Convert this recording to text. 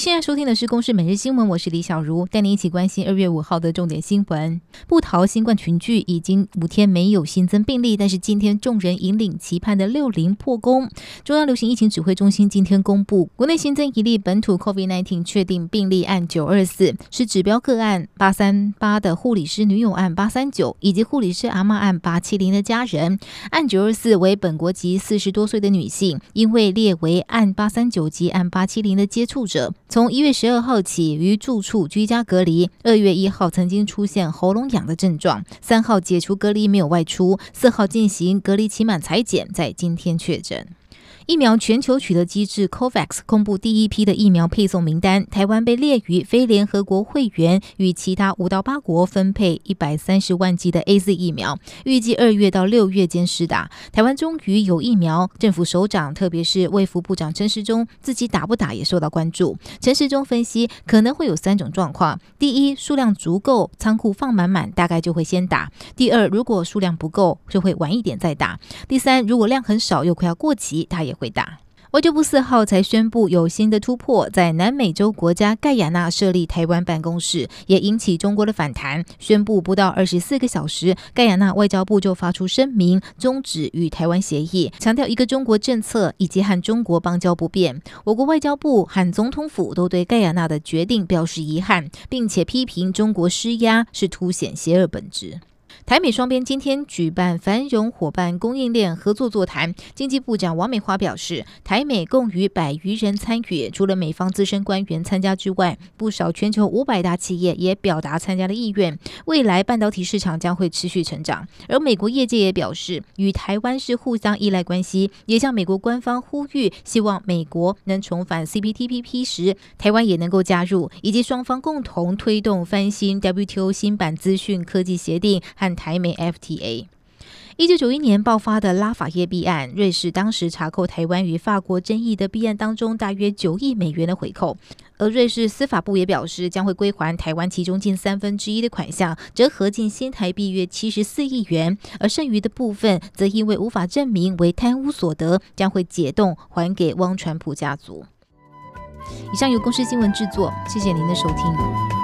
现在收听的是《公视每日新闻》，我是李小茹，带您一起关心二月五号的重点新闻。不逃新冠群聚已经五天没有新增病例，但是今天众人引领期盼的六零破功。中央流行疫情指挥中心今天公布，国内新增一例本土 COVID-19 确定病例案九二四，是指标个案八三八的护理师女友案八三九，以及护理师阿嬷案八七零的家人。案九二四为本国籍四十多岁的女性，因为列为案八三九及案八七零的接触者。从一月十二号起于住处居家隔离，二月一号曾经出现喉咙痒的症状，三号解除隔离没有外出，四号进行隔离期满裁剪，在今天确诊。疫苗全球取得机制 COVAX 公布第一批的疫苗配送名单，台湾被列于非联合国会员，与其他五到八国分配一百三十万剂的 AZ 疫苗，预计二月到六月间施打。台湾终于有疫苗，政府首长特别是卫福部长陈时中自己打不打也受到关注。陈时中分析可能会有三种状况：第一，数量足够，仓库放满满，大概就会先打；第二，如果数量不够，就会晚一点再打；第三，如果量很少又快要过期，他也。回答。外交部四号才宣布有新的突破，在南美洲国家盖亚纳设立台湾办公室，也引起中国的反弹。宣布不到二十四个小时，盖亚纳外交部就发出声明，终止与台湾协议，强调一个中国政策以及和中国邦交不变。我国外交部和总统府都对盖亚纳的决定表示遗憾，并且批评中国施压是凸显邪恶本质。台美双边今天举办繁荣伙伴供应链合作座谈，经济部长王美花表示，台美共逾百余人参与，除了美方资深官员参加之外，不少全球五百大企业也表达参加的意愿。未来半导体市场将会持续成长，而美国业界也表示，与台湾是互相依赖关系，也向美国官方呼吁，希望美国能重返 CPTPP 时，台湾也能够加入，以及双方共同推动翻新 WTO 新版资讯科技协定和。台美 FTA，一九九一年爆发的拉法叶币案，瑞士当时查扣台湾与法国争议的币案当中大约九亿美元的回扣，而瑞士司法部也表示将会归还台湾其中近三分之一的款项，折合近新台币约七十四亿元，而剩余的部分则因为无法证明为贪污所得，将会解冻还给汪传普家族。以上由公司新闻制作，谢谢您的收听。